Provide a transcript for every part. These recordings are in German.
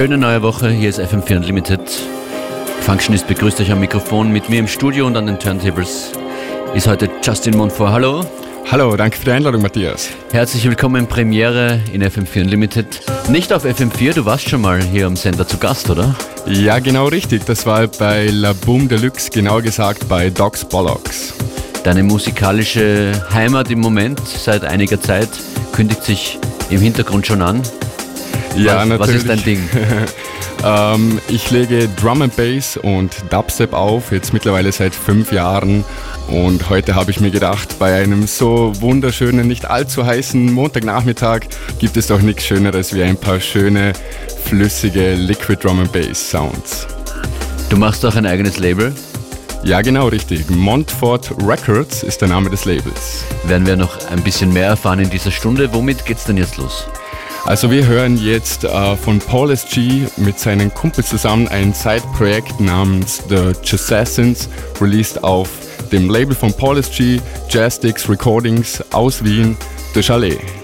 Schöne neue Woche, hier ist FM4 Unlimited. Functionist begrüßt euch am Mikrofon. Mit mir im Studio und an den Turntables ist heute Justin Monfort. Hallo. Hallo, danke für die Einladung, Matthias. Herzlich willkommen Premiere in FM4 Unlimited. Nicht auf FM4, du warst schon mal hier am Sender zu Gast, oder? Ja, genau richtig. Das war bei La Boom Deluxe, genauer gesagt bei Docs Bollocks. Deine musikalische Heimat im Moment seit einiger Zeit kündigt sich im Hintergrund schon an. Ja, was, natürlich. Was ist dein Ding? ähm, ich lege Drum and Bass und Dubstep auf, jetzt mittlerweile seit fünf Jahren. Und heute habe ich mir gedacht, bei einem so wunderschönen, nicht allzu heißen Montagnachmittag gibt es doch nichts Schöneres wie ein paar schöne, flüssige Liquid Drum and Bass Sounds. Du machst auch ein eigenes Label? Ja, genau richtig. Montfort Records ist der Name des Labels. Werden wir noch ein bisschen mehr erfahren in dieser Stunde. Womit geht's denn jetzt los? Also wir hören jetzt äh, von Paul S.G. mit seinen Kumpels zusammen ein Side-Projekt namens The Chassassins, released auf dem Label von Paul S.G. Jazzsticks Recordings aus Wien, The Chalet.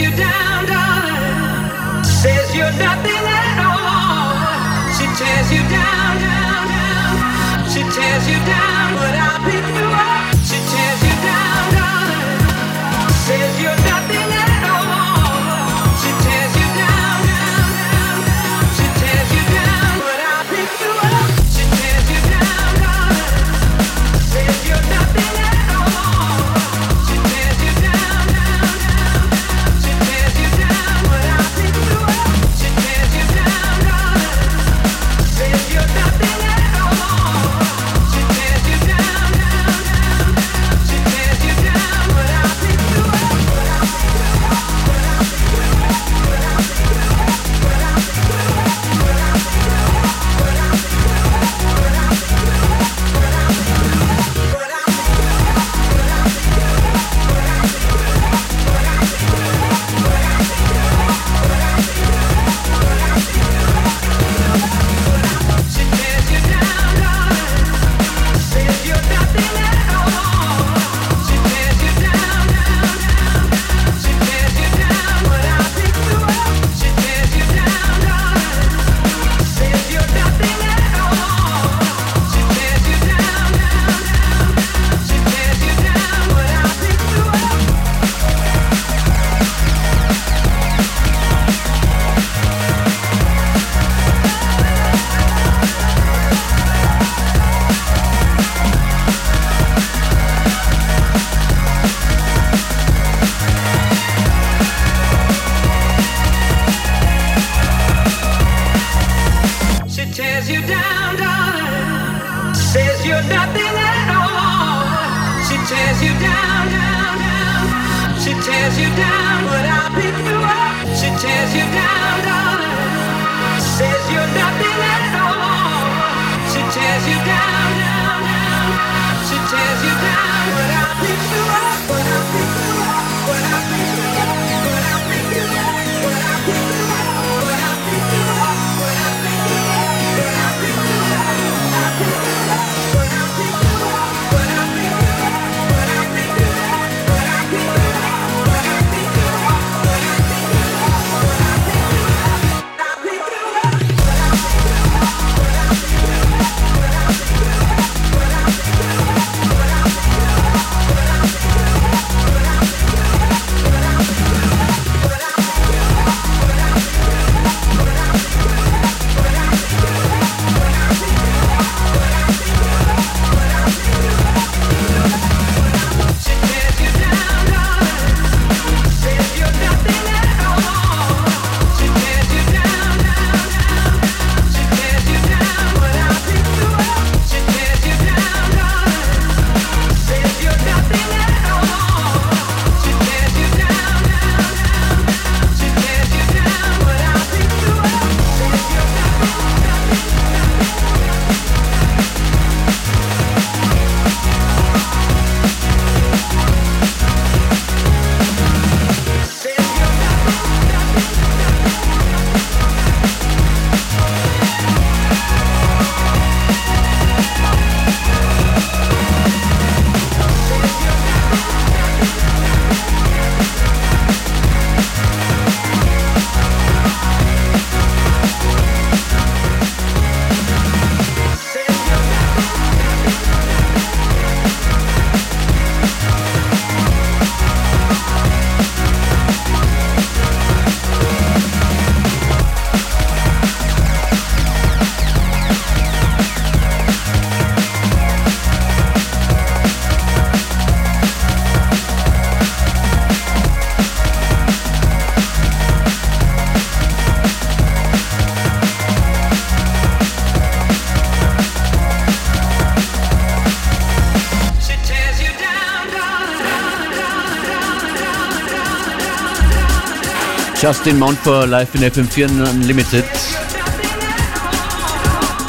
you down, darling. Says you're nothing at all. She tears you down, down, down. She tears you down. Justin Montfort live in FM4 Unlimited.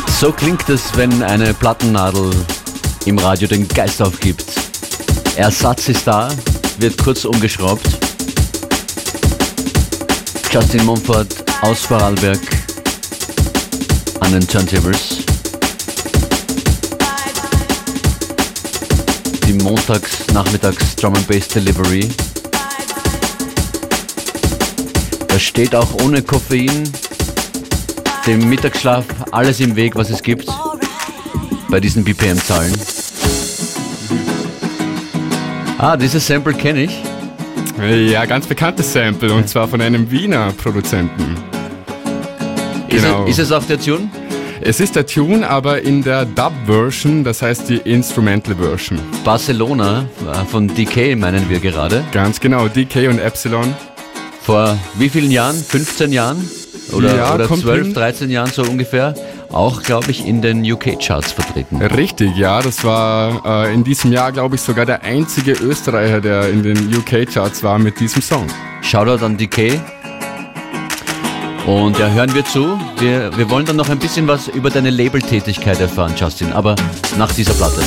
So klingt es, wenn eine Plattennadel im Radio den Geist aufgibt. Ersatz ist da, wird kurz umgeschraubt. Justin Montfort aus Vorarlberg an den Turntables. Die Montags-Nachmittags Drum and Bass Delivery. Das steht auch ohne Koffein, dem Mittagsschlaf, alles im Weg, was es gibt bei diesen BPM-Zahlen. Ah, dieses Sample kenne ich. Ja, ganz bekanntes Sample und zwar von einem Wiener Produzenten. Genau. Ist, es, ist es auch der Tune? Es ist der Tune, aber in der Dub-Version, das heißt die Instrumental-Version. Barcelona äh, von DK meinen wir gerade. Ganz genau, DK und Epsilon. Vor wie vielen Jahren? 15 Jahren? Oder, ja, oder 12, hin. 13 Jahren so ungefähr? Auch, glaube ich, in den UK-Charts vertreten. Richtig, ja. Das war äh, in diesem Jahr, glaube ich, sogar der einzige Österreicher, der in den UK-Charts war mit diesem Song. Shoutout an DK. Und ja, hören wir zu. Wir, wir wollen dann noch ein bisschen was über deine Labeltätigkeit erfahren, Justin, aber nach dieser Platte.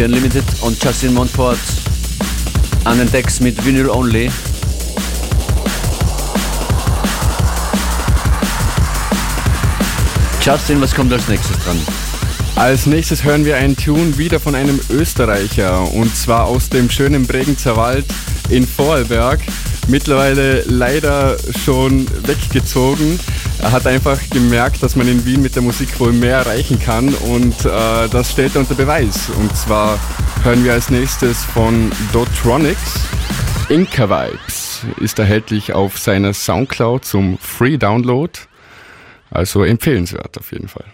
FM4 Unlimited und Justin Montfort an den Decks mit Vinyl Only. Justin, was kommt als nächstes dran? Als nächstes hören wir einen Tune wieder von einem Österreicher und zwar aus dem schönen Bregenzer Wald in Vorarlberg. Mittlerweile leider schon weggezogen. Er hat einfach gemerkt, dass man in Wien mit der Musik wohl mehr erreichen kann und äh, das stellt er unter Beweis. Und zwar hören wir als nächstes von Dotronics. Inca Vibes ist erhältlich auf seiner Soundcloud zum Free Download. Also empfehlenswert auf jeden Fall.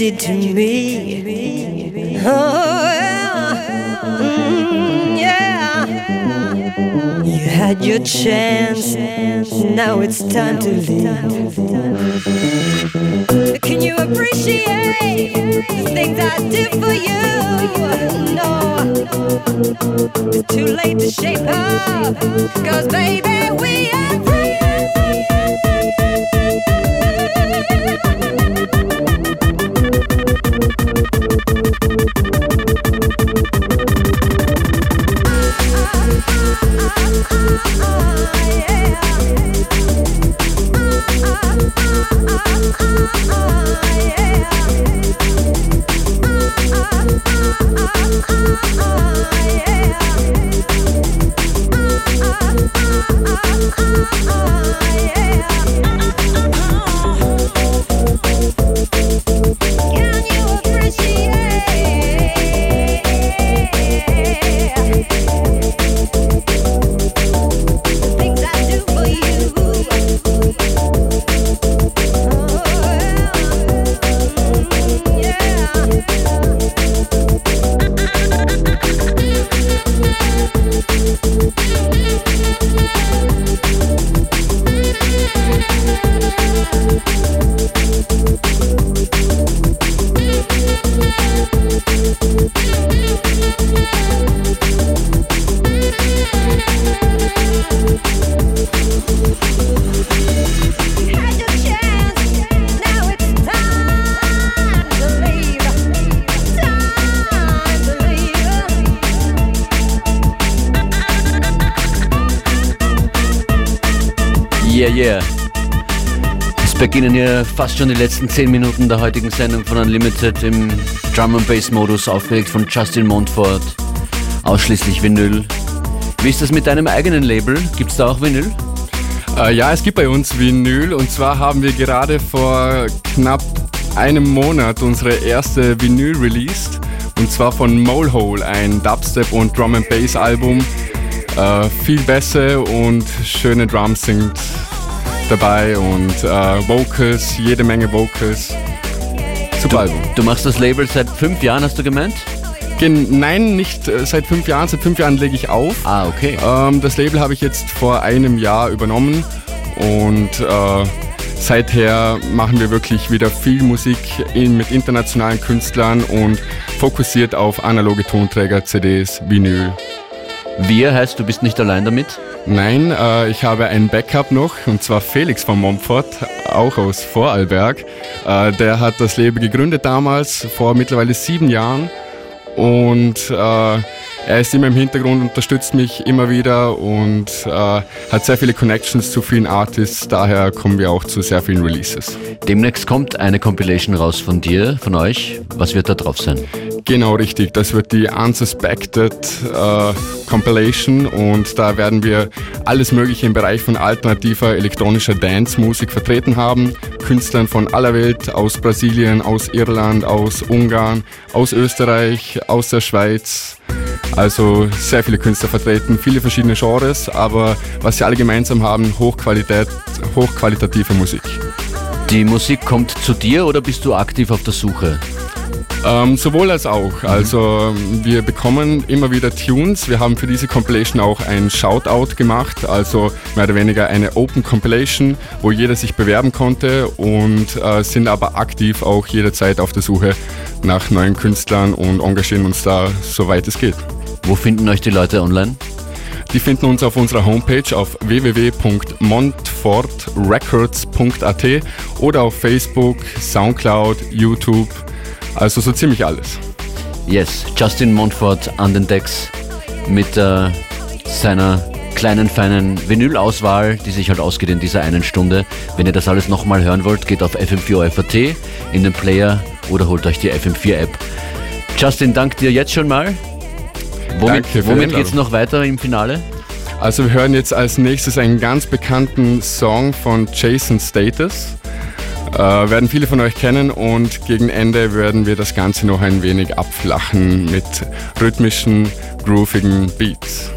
Did to me. Oh, yeah. Mm, yeah. You had your chance, now it's time to leave. Can you appreciate things I did for you? No, it's too late to shape up, cause baby, we are free. yeah. Beginnen hier fast schon die letzten 10 Minuten der heutigen Sendung von Unlimited im Drum and Bass Modus, aufgelegt von Justin Montfort, ausschließlich Vinyl. Wie ist das mit deinem eigenen Label? Gibt es da auch Vinyl? Äh, ja, es gibt bei uns Vinyl und zwar haben wir gerade vor knapp einem Monat unsere erste Vinyl released und zwar von Molehole, ein Dubstep und Drum and Bass Album. Äh, viel besser und schöne Drums singt dabei und äh, Vocals, jede Menge Vocals. Super du, Album. Du machst das Label seit fünf Jahren, hast du gemeint? Gen Nein, nicht äh, seit fünf Jahren. Seit fünf Jahren lege ich auf. Ah, okay. Ähm, das Label habe ich jetzt vor einem Jahr übernommen und äh, seither machen wir wirklich wieder viel Musik in, mit internationalen Künstlern und fokussiert auf analoge Tonträger, CDs, Vinyl. Wir heißt, du bist nicht allein damit? Nein, äh, ich habe ein Backup noch und zwar Felix von Momfort, auch aus Vorarlberg. Äh, der hat das Label gegründet damals, vor mittlerweile sieben Jahren. Und äh, er ist immer im Hintergrund, unterstützt mich immer wieder und äh, hat sehr viele Connections zu vielen Artists. Daher kommen wir auch zu sehr vielen Releases. Demnächst kommt eine Compilation raus von dir, von euch. Was wird da drauf sein? Genau richtig, das wird die Unsuspected äh, Compilation und da werden wir alles Mögliche im Bereich von alternativer elektronischer Dance-Musik vertreten haben. Künstlern von aller Welt, aus Brasilien, aus Irland, aus Ungarn, aus Österreich, aus der Schweiz. Also sehr viele Künstler vertreten, viele verschiedene Genres, aber was sie alle gemeinsam haben, Hochqualität, hochqualitative Musik. Die Musik kommt zu dir oder bist du aktiv auf der Suche? Ähm, sowohl als auch. Also wir bekommen immer wieder Tunes. Wir haben für diese Compilation auch ein Shoutout gemacht, also mehr oder weniger eine Open Compilation, wo jeder sich bewerben konnte und äh, sind aber aktiv auch jederzeit auf der Suche nach neuen Künstlern und engagieren uns da, soweit es geht. Wo finden euch die Leute online? Die finden uns auf unserer Homepage auf www.montfortrecords.at oder auf Facebook, Soundcloud, YouTube also so ziemlich alles. Yes, Justin Montfort an den Decks mit äh, seiner kleinen, feinen Vinyl-Auswahl, die sich halt ausgeht in dieser einen Stunde. Wenn ihr das alles nochmal hören wollt, geht auf FM4 in den Player oder holt euch die FM4-App. Justin, dank dir jetzt schon mal. Womit, womit geht es noch weiter im Finale? Also wir hören jetzt als nächstes einen ganz bekannten Song von Jason Status. Äh, werden viele von euch kennen und gegen Ende werden wir das Ganze noch ein wenig abflachen mit rhythmischen, groovigen Beats.